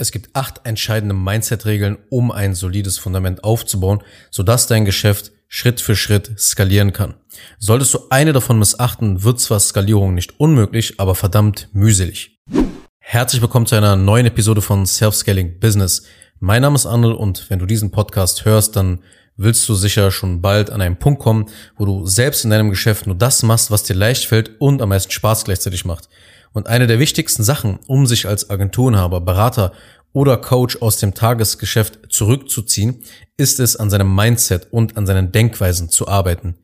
Es gibt acht entscheidende Mindset-Regeln, um ein solides Fundament aufzubauen, sodass dein Geschäft Schritt für Schritt skalieren kann. Solltest du eine davon missachten, wird zwar Skalierung nicht unmöglich, aber verdammt mühselig. Herzlich willkommen zu einer neuen Episode von Self-Scaling Business. Mein Name ist Arnold und wenn du diesen Podcast hörst, dann willst du sicher schon bald an einen Punkt kommen, wo du selbst in deinem Geschäft nur das machst, was dir leicht fällt und am meisten Spaß gleichzeitig macht. Und eine der wichtigsten Sachen, um sich als Agenturenhaber, Berater oder Coach aus dem Tagesgeschäft zurückzuziehen, ist es, an seinem Mindset und an seinen Denkweisen zu arbeiten.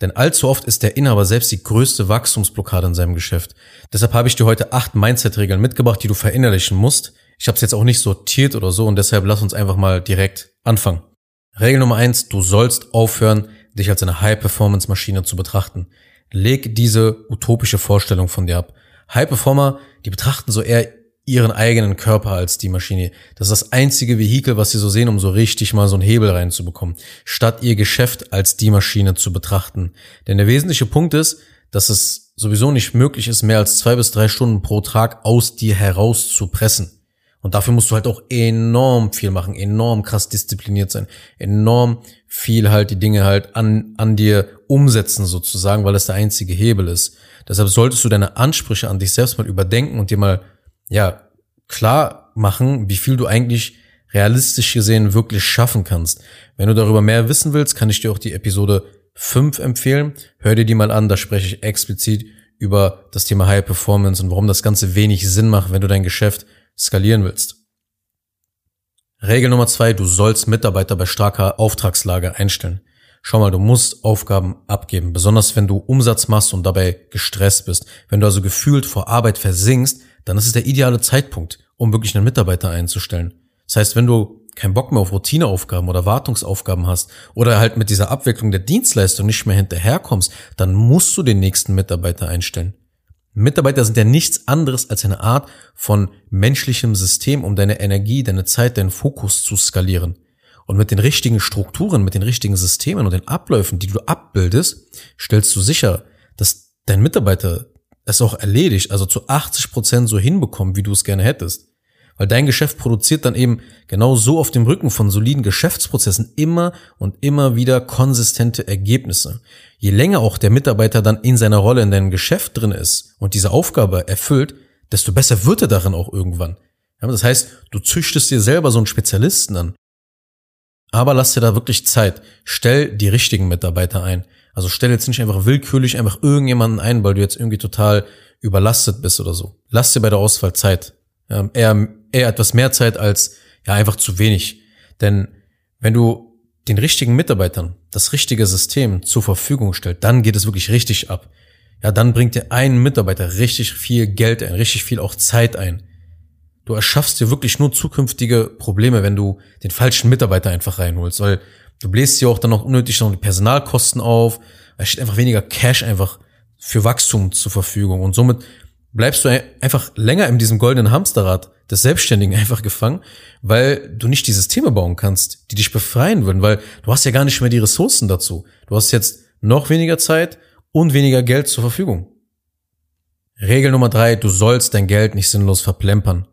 Denn allzu oft ist der Inhaber selbst die größte Wachstumsblockade in seinem Geschäft. Deshalb habe ich dir heute acht Mindset-Regeln mitgebracht, die du verinnerlichen musst. Ich habe es jetzt auch nicht sortiert oder so und deshalb lass uns einfach mal direkt anfangen. Regel Nummer eins, du sollst aufhören, dich als eine High-Performance-Maschine zu betrachten. Leg diese utopische Vorstellung von dir ab. High Performer, die betrachten so eher ihren eigenen Körper als die Maschine. Das ist das einzige Vehikel, was sie so sehen, um so richtig mal so einen Hebel reinzubekommen, statt ihr Geschäft als die Maschine zu betrachten. Denn der wesentliche Punkt ist, dass es sowieso nicht möglich ist, mehr als zwei bis drei Stunden pro Tag aus dir heraus zu pressen. Und dafür musst du halt auch enorm viel machen, enorm krass diszipliniert sein, enorm viel halt die Dinge halt an, an dir umsetzen sozusagen, weil es der einzige Hebel ist. Deshalb solltest du deine Ansprüche an dich selbst mal überdenken und dir mal, ja, klar machen, wie viel du eigentlich realistisch gesehen wirklich schaffen kannst. Wenn du darüber mehr wissen willst, kann ich dir auch die Episode 5 empfehlen. Hör dir die mal an, da spreche ich explizit über das Thema High Performance und warum das Ganze wenig Sinn macht, wenn du dein Geschäft skalieren willst. Regel Nummer zwei, du sollst Mitarbeiter bei starker Auftragslage einstellen. Schau mal, du musst Aufgaben abgeben, besonders wenn du Umsatz machst und dabei gestresst bist. Wenn du also gefühlt vor Arbeit versinkst, dann ist es der ideale Zeitpunkt, um wirklich einen Mitarbeiter einzustellen. Das heißt, wenn du keinen Bock mehr auf Routineaufgaben oder Wartungsaufgaben hast oder halt mit dieser Abwicklung der Dienstleistung nicht mehr hinterherkommst, dann musst du den nächsten Mitarbeiter einstellen. Mitarbeiter sind ja nichts anderes als eine Art von menschlichem System, um deine Energie, deine Zeit, deinen Fokus zu skalieren. Und mit den richtigen Strukturen, mit den richtigen Systemen und den Abläufen, die du abbildest, stellst du sicher, dass dein Mitarbeiter es auch erledigt, also zu 80 Prozent so hinbekommt, wie du es gerne hättest. Weil dein Geschäft produziert dann eben genau so auf dem Rücken von soliden Geschäftsprozessen immer und immer wieder konsistente Ergebnisse. Je länger auch der Mitarbeiter dann in seiner Rolle in deinem Geschäft drin ist und diese Aufgabe erfüllt, desto besser wird er darin auch irgendwann. das heißt, du züchtest dir selber so einen Spezialisten an. Aber lass dir da wirklich Zeit. Stell die richtigen Mitarbeiter ein. Also stell jetzt nicht einfach willkürlich einfach irgendjemanden ein, weil du jetzt irgendwie total überlastet bist oder so. Lass dir bei der Auswahl Zeit. Ähm, eher, eher etwas mehr Zeit als ja einfach zu wenig. Denn wenn du den richtigen Mitarbeitern das richtige System zur Verfügung stellst, dann geht es wirklich richtig ab. Ja, dann bringt dir ein Mitarbeiter richtig viel Geld ein, richtig viel auch Zeit ein. Du erschaffst dir wirklich nur zukünftige Probleme, wenn du den falschen Mitarbeiter einfach reinholst, weil du bläst dir auch dann noch unnötig noch die Personalkosten auf. Es steht einfach weniger Cash einfach für Wachstum zur Verfügung und somit bleibst du einfach länger in diesem goldenen Hamsterrad des Selbstständigen einfach gefangen, weil du nicht die Systeme bauen kannst, die dich befreien würden, weil du hast ja gar nicht mehr die Ressourcen dazu. Du hast jetzt noch weniger Zeit und weniger Geld zur Verfügung. Regel Nummer drei, du sollst dein Geld nicht sinnlos verplempern.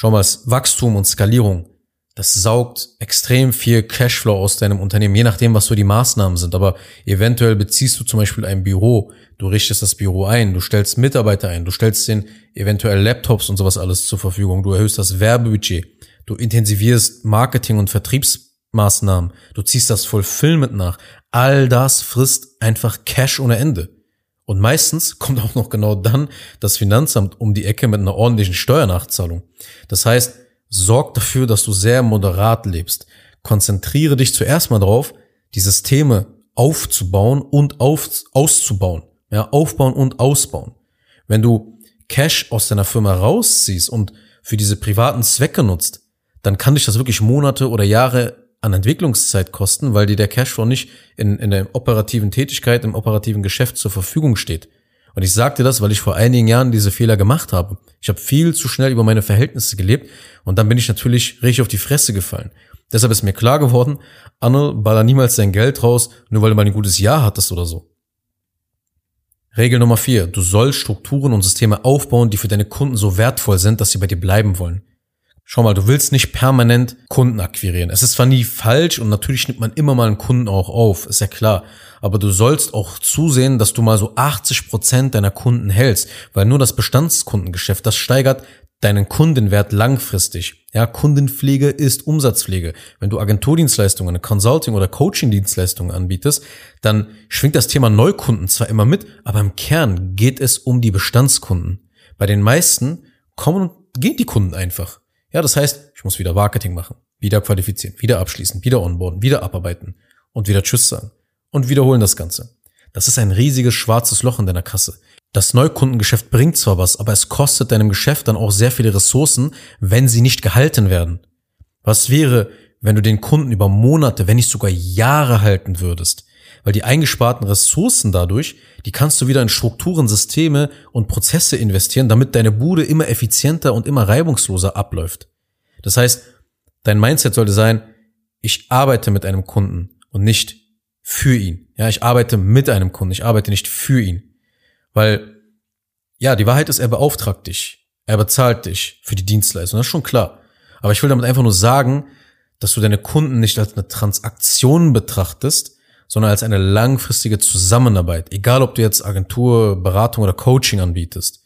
Schau mal, Wachstum und Skalierung, das saugt extrem viel Cashflow aus deinem Unternehmen, je nachdem, was so die Maßnahmen sind. Aber eventuell beziehst du zum Beispiel ein Büro, du richtest das Büro ein, du stellst Mitarbeiter ein, du stellst den eventuell Laptops und sowas alles zur Verfügung, du erhöhst das Werbebudget, du intensivierst Marketing und Vertriebsmaßnahmen, du ziehst das Fulfillment nach. All das frisst einfach Cash ohne Ende. Und meistens kommt auch noch genau dann das Finanzamt um die Ecke mit einer ordentlichen Steuernachzahlung. Das heißt, sorg dafür, dass du sehr moderat lebst. Konzentriere dich zuerst mal drauf, die Systeme aufzubauen und auf, auszubauen. Ja, aufbauen und ausbauen. Wenn du Cash aus deiner Firma rausziehst und für diese privaten Zwecke nutzt, dann kann dich das wirklich Monate oder Jahre an Entwicklungszeit kosten, weil dir der Cashflow nicht in, in der operativen Tätigkeit, im operativen Geschäft zur Verfügung steht. Und ich sagte das, weil ich vor einigen Jahren diese Fehler gemacht habe. Ich habe viel zu schnell über meine Verhältnisse gelebt und dann bin ich natürlich richtig auf die Fresse gefallen. Deshalb ist mir klar geworden, Anne, baller niemals dein Geld raus, nur weil du mal ein gutes Jahr hattest oder so. Regel Nummer vier: Du sollst Strukturen und Systeme aufbauen, die für deine Kunden so wertvoll sind, dass sie bei dir bleiben wollen. Schau mal, du willst nicht permanent Kunden akquirieren. Es ist zwar nie falsch und natürlich nimmt man immer mal einen Kunden auch auf, ist ja klar. Aber du sollst auch zusehen, dass du mal so 80 Prozent deiner Kunden hältst, weil nur das Bestandskundengeschäft, das steigert deinen Kundenwert langfristig. Ja, Kundenpflege ist Umsatzpflege. Wenn du Agenturdienstleistungen, Consulting oder Coaching-Dienstleistungen anbietest, dann schwingt das Thema Neukunden zwar immer mit, aber im Kern geht es um die Bestandskunden. Bei den meisten kommen und gehen die Kunden einfach. Ja, das heißt, ich muss wieder Marketing machen, wieder qualifizieren, wieder abschließen, wieder onboarden, wieder abarbeiten und wieder Tschüss sagen und wiederholen das Ganze. Das ist ein riesiges schwarzes Loch in deiner Kasse. Das Neukundengeschäft bringt zwar was, aber es kostet deinem Geschäft dann auch sehr viele Ressourcen, wenn sie nicht gehalten werden. Was wäre, wenn du den Kunden über Monate, wenn nicht sogar Jahre halten würdest? Weil die eingesparten Ressourcen dadurch, die kannst du wieder in Strukturen, Systeme und Prozesse investieren, damit deine Bude immer effizienter und immer reibungsloser abläuft. Das heißt, dein Mindset sollte sein, ich arbeite mit einem Kunden und nicht für ihn. Ja, ich arbeite mit einem Kunden, ich arbeite nicht für ihn. Weil, ja, die Wahrheit ist, er beauftragt dich. Er bezahlt dich für die Dienstleistung. Das ist schon klar. Aber ich will damit einfach nur sagen, dass du deine Kunden nicht als eine Transaktion betrachtest, sondern als eine langfristige Zusammenarbeit. Egal, ob du jetzt Agentur, Beratung oder Coaching anbietest.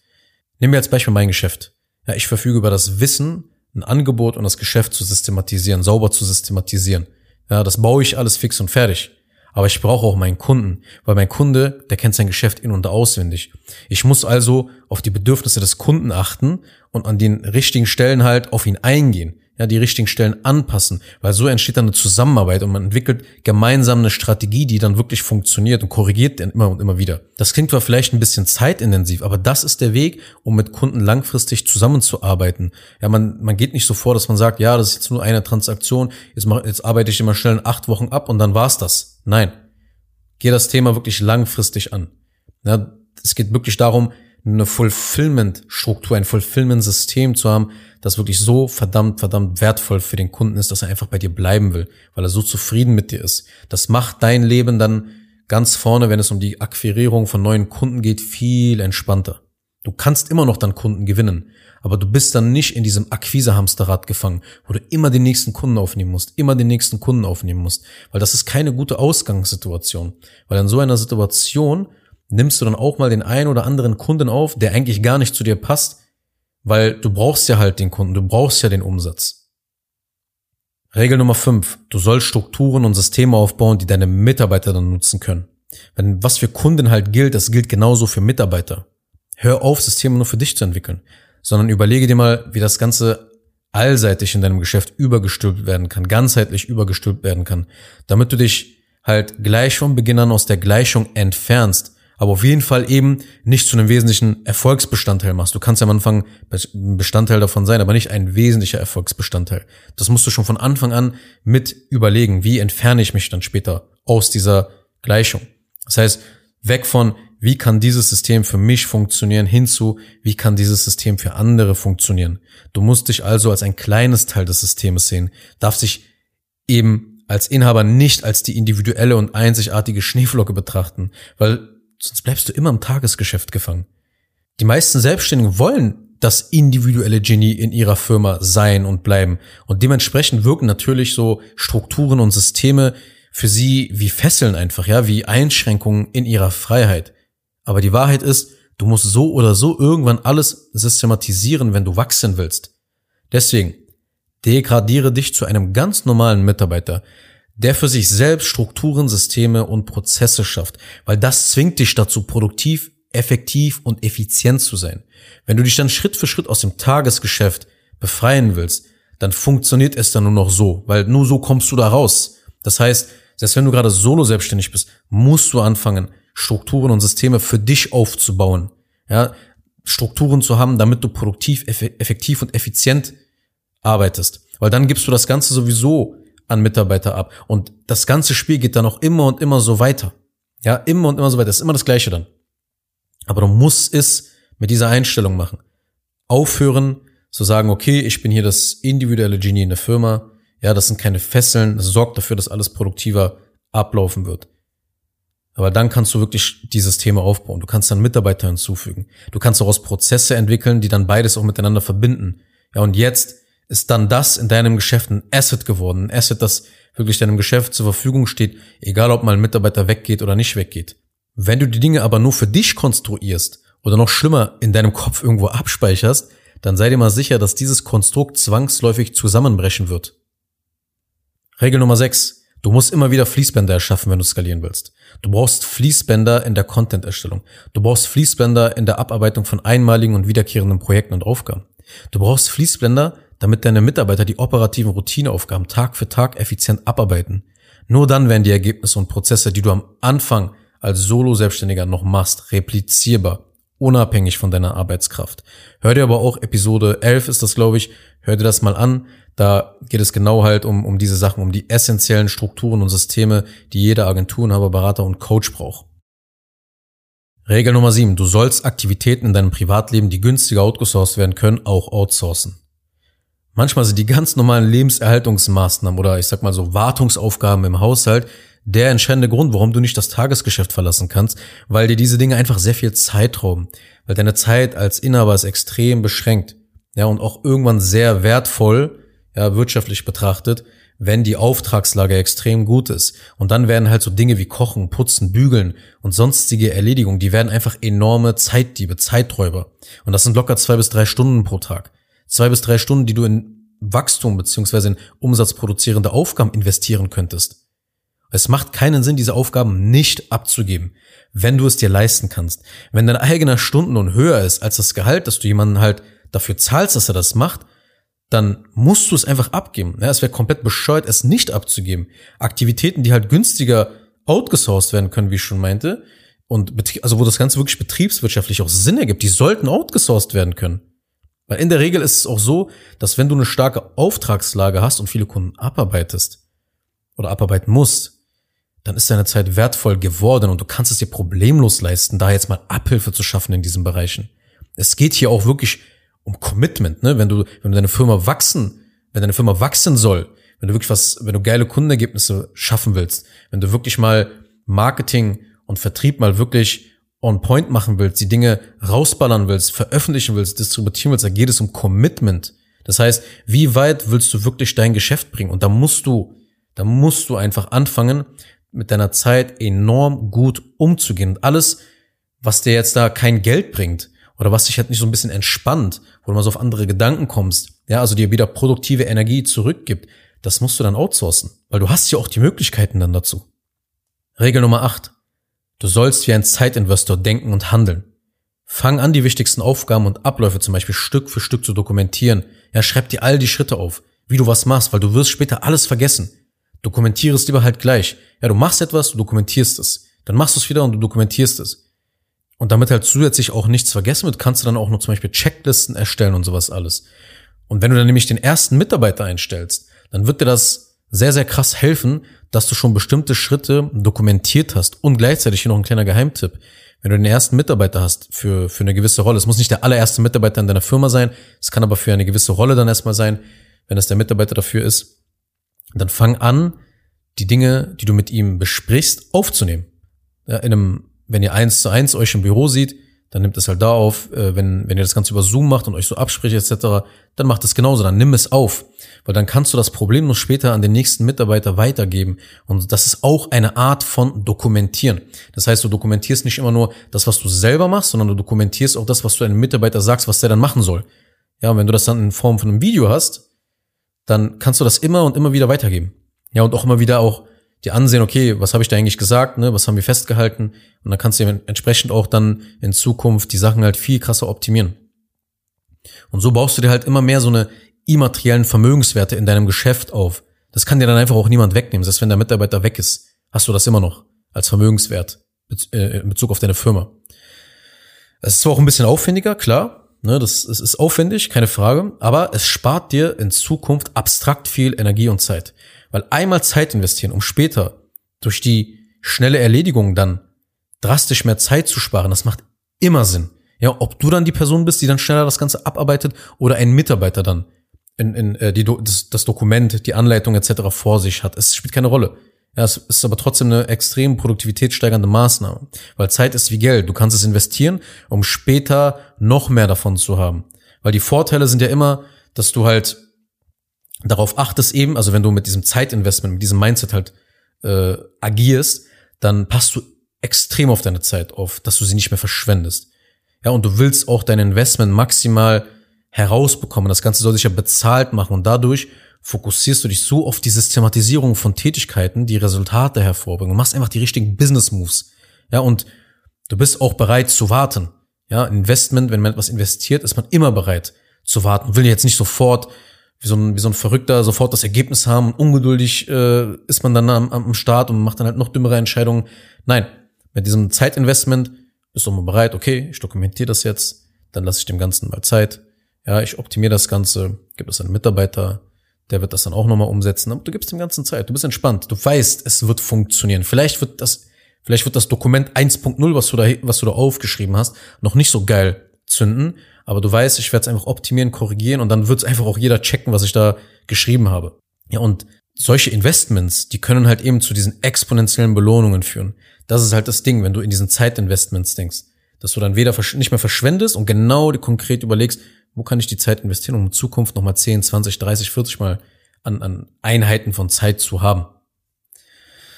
Nehmen wir als Beispiel mein Geschäft. Ja, ich verfüge über das Wissen, ein Angebot und das Geschäft zu systematisieren, sauber zu systematisieren. Ja, das baue ich alles fix und fertig. Aber ich brauche auch meinen Kunden, weil mein Kunde, der kennt sein Geschäft in- und auswendig. Ich muss also auf die Bedürfnisse des Kunden achten und an den richtigen Stellen halt auf ihn eingehen ja, die richtigen Stellen anpassen, weil so entsteht dann eine Zusammenarbeit und man entwickelt gemeinsam eine Strategie, die dann wirklich funktioniert und korrigiert dann immer und immer wieder. Das klingt zwar vielleicht ein bisschen zeitintensiv, aber das ist der Weg, um mit Kunden langfristig zusammenzuarbeiten. Ja, man, man geht nicht so vor, dass man sagt, ja, das ist jetzt nur eine Transaktion, jetzt, mach, jetzt arbeite ich immer schnell in acht Wochen ab und dann war's das. Nein. Geh das Thema wirklich langfristig an. Ja, es geht wirklich darum, eine Fulfillment-Struktur, ein Fulfillment-System zu haben, das wirklich so verdammt, verdammt wertvoll für den Kunden ist, dass er einfach bei dir bleiben will, weil er so zufrieden mit dir ist. Das macht dein Leben dann ganz vorne, wenn es um die Akquirierung von neuen Kunden geht, viel entspannter. Du kannst immer noch dann Kunden gewinnen, aber du bist dann nicht in diesem Akquise-Hamsterrad gefangen, wo du immer den nächsten Kunden aufnehmen musst, immer den nächsten Kunden aufnehmen musst, weil das ist keine gute Ausgangssituation. Weil in so einer Situation nimmst du dann auch mal den einen oder anderen Kunden auf, der eigentlich gar nicht zu dir passt, weil du brauchst ja halt den Kunden, du brauchst ja den Umsatz. Regel Nummer 5. Du sollst Strukturen und Systeme aufbauen, die deine Mitarbeiter dann nutzen können. Wenn was für Kunden halt gilt, das gilt genauso für Mitarbeiter. Hör auf, Systeme nur für dich zu entwickeln, sondern überlege dir mal, wie das Ganze allseitig in deinem Geschäft übergestülpt werden kann, ganzheitlich übergestülpt werden kann, damit du dich halt gleich von Beginn an aus der Gleichung entfernst aber auf jeden Fall eben nicht zu einem wesentlichen Erfolgsbestandteil machst. Du kannst ja am Anfang ein Bestandteil davon sein, aber nicht ein wesentlicher Erfolgsbestandteil. Das musst du schon von Anfang an mit überlegen. Wie entferne ich mich dann später aus dieser Gleichung? Das heißt, weg von, wie kann dieses System für mich funktionieren, hinzu, wie kann dieses System für andere funktionieren. Du musst dich also als ein kleines Teil des Systems sehen, darfst dich eben als Inhaber nicht als die individuelle und einzigartige Schneeflocke betrachten, weil sonst bleibst du immer im Tagesgeschäft gefangen. Die meisten Selbstständigen wollen das individuelle Genie in ihrer Firma sein und bleiben. Und dementsprechend wirken natürlich so Strukturen und Systeme für sie wie Fesseln einfach, ja, wie Einschränkungen in ihrer Freiheit. Aber die Wahrheit ist, du musst so oder so irgendwann alles systematisieren, wenn du wachsen willst. Deswegen, degradiere dich zu einem ganz normalen Mitarbeiter, der für sich selbst Strukturen, Systeme und Prozesse schafft, weil das zwingt dich dazu, produktiv, effektiv und effizient zu sein. Wenn du dich dann Schritt für Schritt aus dem Tagesgeschäft befreien willst, dann funktioniert es dann nur noch so, weil nur so kommst du da raus. Das heißt, selbst wenn du gerade solo selbstständig bist, musst du anfangen, Strukturen und Systeme für dich aufzubauen. Ja, Strukturen zu haben, damit du produktiv, effektiv und effizient arbeitest. Weil dann gibst du das Ganze sowieso an Mitarbeiter ab. Und das ganze Spiel geht dann auch immer und immer so weiter. Ja, immer und immer so weiter. Das ist immer das Gleiche dann. Aber du musst es mit dieser Einstellung machen. Aufhören zu sagen, okay, ich bin hier das individuelle Genie in der Firma. Ja, das sind keine Fesseln. Das sorgt dafür, dass alles produktiver ablaufen wird. Aber dann kannst du wirklich dieses Thema aufbauen. Du kannst dann Mitarbeiter hinzufügen. Du kannst daraus Prozesse entwickeln, die dann beides auch miteinander verbinden. Ja, und jetzt ist dann das in deinem Geschäft ein Asset geworden. Ein Asset, das wirklich deinem Geschäft zur Verfügung steht, egal ob mal ein Mitarbeiter weggeht oder nicht weggeht. Wenn du die Dinge aber nur für dich konstruierst oder noch schlimmer in deinem Kopf irgendwo abspeicherst, dann sei dir mal sicher, dass dieses Konstrukt zwangsläufig zusammenbrechen wird. Regel Nummer 6. Du musst immer wieder Fließbänder erschaffen, wenn du skalieren willst. Du brauchst Fließbänder in der Content-Erstellung. Du brauchst Fließbänder in der Abarbeitung von einmaligen und wiederkehrenden Projekten und Aufgaben. Du brauchst Fließbänder, damit deine Mitarbeiter die operativen Routineaufgaben Tag für Tag effizient abarbeiten. Nur dann werden die Ergebnisse und Prozesse, die du am Anfang als Solo-Selbstständiger noch machst, replizierbar, unabhängig von deiner Arbeitskraft. Hör dir aber auch Episode 11 ist das, glaube ich, hör dir das mal an. Da geht es genau halt um, um diese Sachen, um die essentiellen Strukturen und Systeme, die jeder Agenturenhaber, Berater und Coach braucht. Regel Nummer 7. Du sollst Aktivitäten in deinem Privatleben, die günstiger outgesourced werden können, auch outsourcen. Manchmal sind die ganz normalen Lebenserhaltungsmaßnahmen oder ich sag mal so Wartungsaufgaben im Haushalt der entscheidende Grund, warum du nicht das Tagesgeschäft verlassen kannst, weil dir diese Dinge einfach sehr viel Zeit rauben. Weil deine Zeit als Inhaber ist extrem beschränkt. Ja, und auch irgendwann sehr wertvoll, ja, wirtschaftlich betrachtet, wenn die Auftragslage extrem gut ist. Und dann werden halt so Dinge wie Kochen, Putzen, Bügeln und sonstige Erledigungen, die werden einfach enorme Zeitdiebe, Zeiträuber. Und das sind locker zwei bis drei Stunden pro Tag. Zwei bis drei Stunden, die du in Wachstum beziehungsweise in umsatzproduzierende Aufgaben investieren könntest. Es macht keinen Sinn, diese Aufgaben nicht abzugeben, wenn du es dir leisten kannst. Wenn dein eigener Stundenlohn höher ist als das Gehalt, dass du jemanden halt dafür zahlst, dass er das macht, dann musst du es einfach abgeben. Ja, es wäre komplett bescheuert, es nicht abzugeben. Aktivitäten, die halt günstiger outgesourced werden können, wie ich schon meinte, und also wo das Ganze wirklich betriebswirtschaftlich auch Sinn ergibt, die sollten outgesourced werden können. Weil in der Regel ist es auch so, dass wenn du eine starke Auftragslage hast und viele Kunden abarbeitest oder abarbeiten musst, dann ist deine Zeit wertvoll geworden und du kannst es dir problemlos leisten, da jetzt mal Abhilfe zu schaffen in diesen Bereichen. Es geht hier auch wirklich um Commitment, ne? Wenn du, wenn deine Firma wachsen, wenn deine Firma wachsen soll, wenn du wirklich was, wenn du geile Kundenergebnisse schaffen willst, wenn du wirklich mal Marketing und Vertrieb mal wirklich on point machen willst, die Dinge rausballern willst, veröffentlichen willst, distributieren willst, da geht es um Commitment. Das heißt, wie weit willst du wirklich dein Geschäft bringen? Und da musst du, da musst du einfach anfangen, mit deiner Zeit enorm gut umzugehen. Und alles, was dir jetzt da kein Geld bringt oder was dich halt nicht so ein bisschen entspannt, wo du mal so auf andere Gedanken kommst, ja, also dir wieder produktive Energie zurückgibt, das musst du dann outsourcen, weil du hast ja auch die Möglichkeiten dann dazu. Regel Nummer 8. Du sollst wie ein Zeitinvestor denken und handeln. Fang an, die wichtigsten Aufgaben und Abläufe zum Beispiel Stück für Stück zu dokumentieren. Ja, schreib dir all die Schritte auf, wie du was machst, weil du wirst später alles vergessen. Dokumentiere es lieber halt gleich. Ja, du machst etwas, du dokumentierst es. Dann machst du es wieder und du dokumentierst es. Und damit halt zusätzlich auch nichts vergessen wird, kannst du dann auch noch zum Beispiel Checklisten erstellen und sowas alles. Und wenn du dann nämlich den ersten Mitarbeiter einstellst, dann wird dir das sehr, sehr krass helfen, dass du schon bestimmte Schritte dokumentiert hast. Und gleichzeitig hier noch ein kleiner Geheimtipp. Wenn du den ersten Mitarbeiter hast für, für eine gewisse Rolle, es muss nicht der allererste Mitarbeiter in deiner Firma sein, es kann aber für eine gewisse Rolle dann erstmal sein, wenn es der Mitarbeiter dafür ist, dann fang an, die Dinge, die du mit ihm besprichst, aufzunehmen. Ja, in einem, wenn ihr eins zu eins euch im Büro sieht, dann nimmt es halt da auf. Äh, wenn, wenn ihr das Ganze über Zoom macht und euch so abspricht etc., dann macht es genauso, dann nimm es auf. Weil dann kannst du das Problem noch später an den nächsten Mitarbeiter weitergeben. Und das ist auch eine Art von Dokumentieren. Das heißt, du dokumentierst nicht immer nur das, was du selber machst, sondern du dokumentierst auch das, was du einem Mitarbeiter sagst, was der dann machen soll. Ja, und wenn du das dann in Form von einem Video hast, dann kannst du das immer und immer wieder weitergeben. Ja, und auch immer wieder auch dir ansehen, okay, was habe ich da eigentlich gesagt, ne, was haben wir festgehalten? Und dann kannst du entsprechend auch dann in Zukunft die Sachen halt viel krasser optimieren. Und so baust du dir halt immer mehr so eine immateriellen Vermögenswerte in deinem Geschäft auf. Das kann dir dann einfach auch niemand wegnehmen. Selbst wenn der Mitarbeiter weg ist, hast du das immer noch als Vermögenswert äh, in Bezug auf deine Firma. Es ist zwar auch ein bisschen aufwendiger, klar, Ne, das, es ist aufwendig, keine Frage, aber es spart dir in Zukunft abstrakt viel Energie und Zeit. Weil einmal Zeit investieren, um später durch die schnelle Erledigung dann drastisch mehr Zeit zu sparen, das macht immer Sinn. Ja, ob du dann die Person bist, die dann schneller das Ganze abarbeitet oder ein Mitarbeiter dann in, in äh, die, das, das Dokument, die Anleitung etc. vor sich hat. Es spielt keine Rolle. Ja, es ist aber trotzdem eine extrem produktivitätssteigernde Maßnahme, weil Zeit ist wie Geld. Du kannst es investieren, um später noch mehr davon zu haben. Weil die Vorteile sind ja immer, dass du halt darauf achtest eben, also wenn du mit diesem Zeitinvestment, mit diesem Mindset halt äh, agierst, dann passt du extrem auf deine Zeit auf, dass du sie nicht mehr verschwendest. Ja, und du willst auch dein Investment maximal herausbekommen. Das Ganze soll sich ja bezahlt machen und dadurch fokussierst du dich so auf die Systematisierung von Tätigkeiten, die Resultate hervorbringen. Du machst einfach die richtigen Business Moves. Ja, und du bist auch bereit zu warten. Ja, Investment, wenn man etwas investiert, ist man immer bereit zu warten. Will jetzt nicht sofort wie so ein, wie so ein Verrückter sofort das Ergebnis haben und ungeduldig äh, ist man dann am, am Start und macht dann halt noch dümmere Entscheidungen. Nein, mit diesem Zeitinvestment bist du mal bereit, okay, ich dokumentiere das jetzt, dann lasse ich dem Ganzen mal Zeit. Ja, ich optimiere das Ganze, gibt es einen Mitarbeiter, der wird das dann auch nochmal umsetzen. Aber du gibst dem Ganzen Zeit, du bist entspannt, du weißt, es wird funktionieren. Vielleicht wird das, vielleicht wird das Dokument 1.0, was du da, was du da aufgeschrieben hast, noch nicht so geil zünden, aber du weißt, ich werde es einfach optimieren, korrigieren und dann wird es einfach auch jeder checken, was ich da geschrieben habe. Ja, und solche Investments, die können halt eben zu diesen exponentiellen Belohnungen führen. Das ist halt das Ding, wenn du in diesen Zeitinvestments denkst, dass du dann weder nicht mehr verschwendest und genau konkret überlegst, wo kann ich die Zeit investieren, um in Zukunft nochmal 10, 20, 30, 40 Mal an, an Einheiten von Zeit zu haben.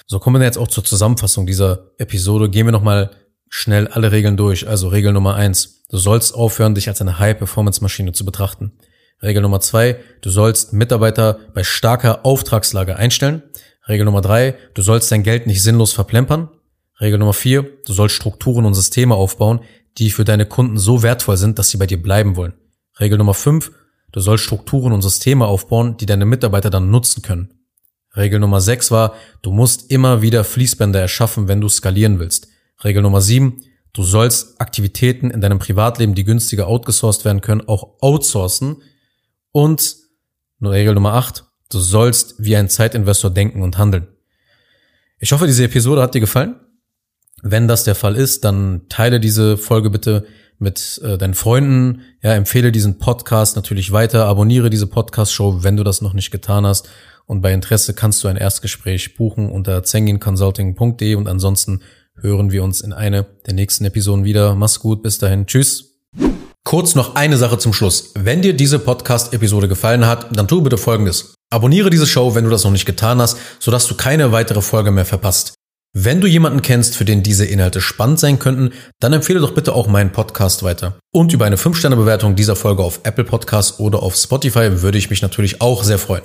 So kommen wir jetzt auch zur Zusammenfassung dieser Episode. Gehen wir nochmal schnell alle Regeln durch. Also Regel Nummer eins: Du sollst aufhören, dich als eine High-Performance-Maschine zu betrachten. Regel Nummer zwei: Du sollst Mitarbeiter bei starker Auftragslage einstellen. Regel Nummer drei: Du sollst dein Geld nicht sinnlos verplempern. Regel Nummer vier: Du sollst Strukturen und Systeme aufbauen, die für deine Kunden so wertvoll sind, dass sie bei dir bleiben wollen. Regel Nummer 5. Du sollst Strukturen und Systeme aufbauen, die deine Mitarbeiter dann nutzen können. Regel Nummer 6 war, du musst immer wieder Fließbänder erschaffen, wenn du skalieren willst. Regel Nummer 7. Du sollst Aktivitäten in deinem Privatleben, die günstiger outgesourced werden können, auch outsourcen. Und Regel Nummer 8. Du sollst wie ein Zeitinvestor denken und handeln. Ich hoffe, diese Episode hat dir gefallen. Wenn das der Fall ist, dann teile diese Folge bitte mit äh, deinen Freunden. Ja, empfehle diesen Podcast natürlich weiter. Abonniere diese Podcast-Show, wenn du das noch nicht getan hast. Und bei Interesse kannst du ein Erstgespräch buchen unter zenginconsulting.de und ansonsten hören wir uns in eine der nächsten Episoden wieder. Mach's gut, bis dahin. Tschüss. Kurz noch eine Sache zum Schluss. Wenn dir diese Podcast-Episode gefallen hat, dann tu bitte Folgendes. Abonniere diese Show, wenn du das noch nicht getan hast, sodass du keine weitere Folge mehr verpasst. Wenn du jemanden kennst, für den diese Inhalte spannend sein könnten, dann empfehle doch bitte auch meinen Podcast weiter. Und über eine 5-Sterne-Bewertung dieser Folge auf Apple Podcasts oder auf Spotify würde ich mich natürlich auch sehr freuen.